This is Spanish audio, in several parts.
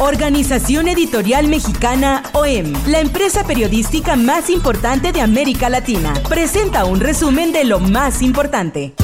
Organización Editorial Mexicana OEM, la empresa periodística más importante de América Latina, presenta un resumen de lo más importante.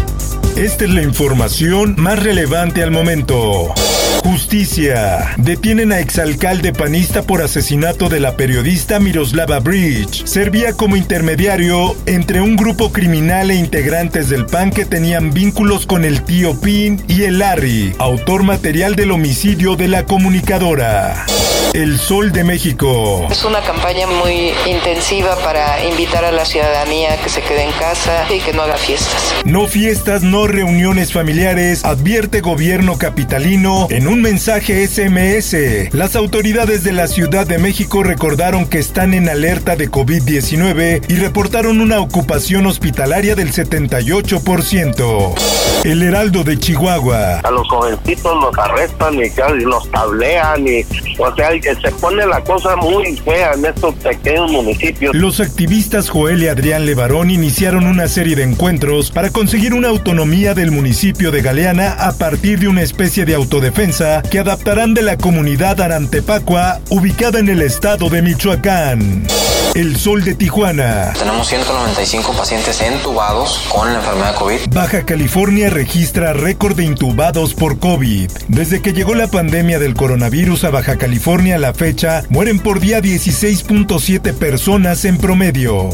Esta es la información más relevante al momento. Justicia. Detienen a exalcalde panista por asesinato de la periodista Miroslava Bridge. Servía como intermediario entre un grupo criminal e integrantes del PAN que tenían vínculos con el tío Pin y el Larry, autor material del homicidio de la comunicadora. El Sol de México. Es una campaña muy intensiva para invitar a la ciudadanía a que se quede en casa y que no haga fiestas. No fiestas, no reuniones familiares, advierte gobierno capitalino en un mensaje SMS. Las autoridades de la Ciudad de México recordaron que están en alerta de COVID-19 y reportaron una ocupación hospitalaria del 78%. El Heraldo de Chihuahua. A los jovencitos los arrestan y los tablean y, o sea, que se pone la cosa muy fea en estos pequeños municipios. Los activistas Joel y Adrián Levarón iniciaron una serie de encuentros para conseguir una autonomía del municipio de Galeana a partir de una especie de autodefensa que adaptarán de la comunidad Arantepacua, ubicada en el estado de Michoacán. El Sol de Tijuana. Tenemos 195 pacientes entubados con la enfermedad de COVID. Baja California registra récord de intubados por COVID. Desde que llegó la pandemia del coronavirus a Baja California a la fecha, mueren por día 16.7 personas en promedio.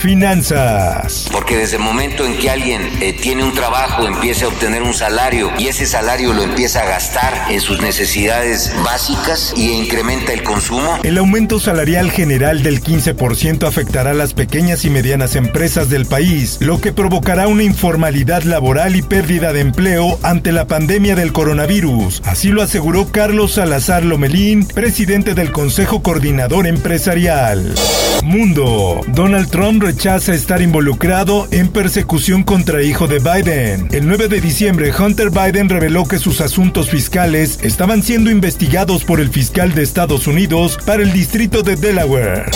Finanzas. Porque desde el momento en que alguien eh, tiene un trabajo, empieza a obtener un salario y ese salario lo empieza a gastar en sus necesidades básicas y incrementa el consumo. El aumento salarial general del 15% afectará a las pequeñas y medianas empresas del país, lo que provocará una informalidad laboral y pérdida de empleo ante la pandemia del coronavirus. Así lo aseguró Carlos Salazar Lomelín, presidente del Consejo Coordinador Empresarial. Mundo. Donald Trump rechaza estar involucrado en persecución contra hijo de Biden. El 9 de diciembre, Hunter Biden reveló que sus asuntos fiscales estaban siendo investigados por el fiscal de Estados Unidos para el distrito de Delaware.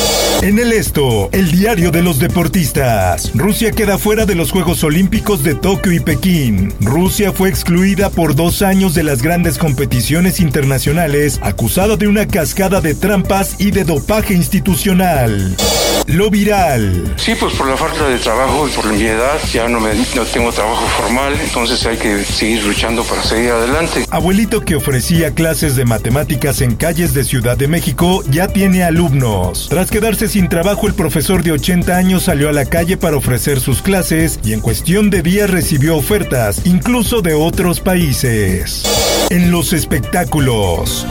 En el esto, el diario de los deportistas. Rusia queda fuera de los Juegos Olímpicos de Tokio y Pekín. Rusia fue excluida por dos años de las grandes competiciones internacionales, acusada de una cascada de trampas y de dopaje institucional. Lo viral. Sí, pues por la falta de trabajo y por mi edad ya no, me, no tengo trabajo formal, entonces hay que seguir luchando para seguir adelante. Abuelito que ofrecía clases de matemáticas en calles de Ciudad de México ya tiene alumnos. Tras quedarse sin trabajo, el profesor de 80 años salió a la calle para ofrecer sus clases y en cuestión de días recibió ofertas, incluso de otros países. En los espectáculos.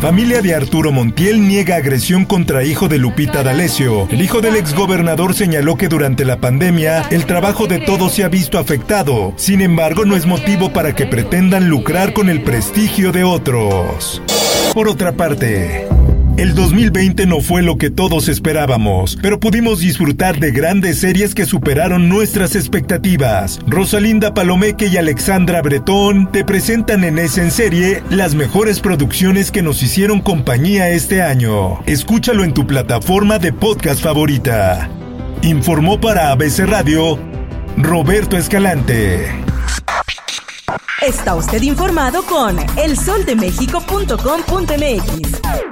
Familia de Arturo Montiel niega agresión contra hijo de Lupita D'Alessio. El hijo del exgobernador señaló que durante la pandemia el trabajo de todos se ha visto afectado. Sin embargo, no es motivo para que pretendan lucrar con el prestigio de otros. Por otra parte, el 2020 no fue lo que todos esperábamos, pero pudimos disfrutar de grandes series que superaron nuestras expectativas. Rosalinda Palomeque y Alexandra Bretón te presentan en esa en serie las mejores producciones que nos hicieron compañía este año. Escúchalo en tu plataforma de podcast favorita. Informó para ABC Radio Roberto Escalante. Está usted informado con elsoldemexico.com.mx.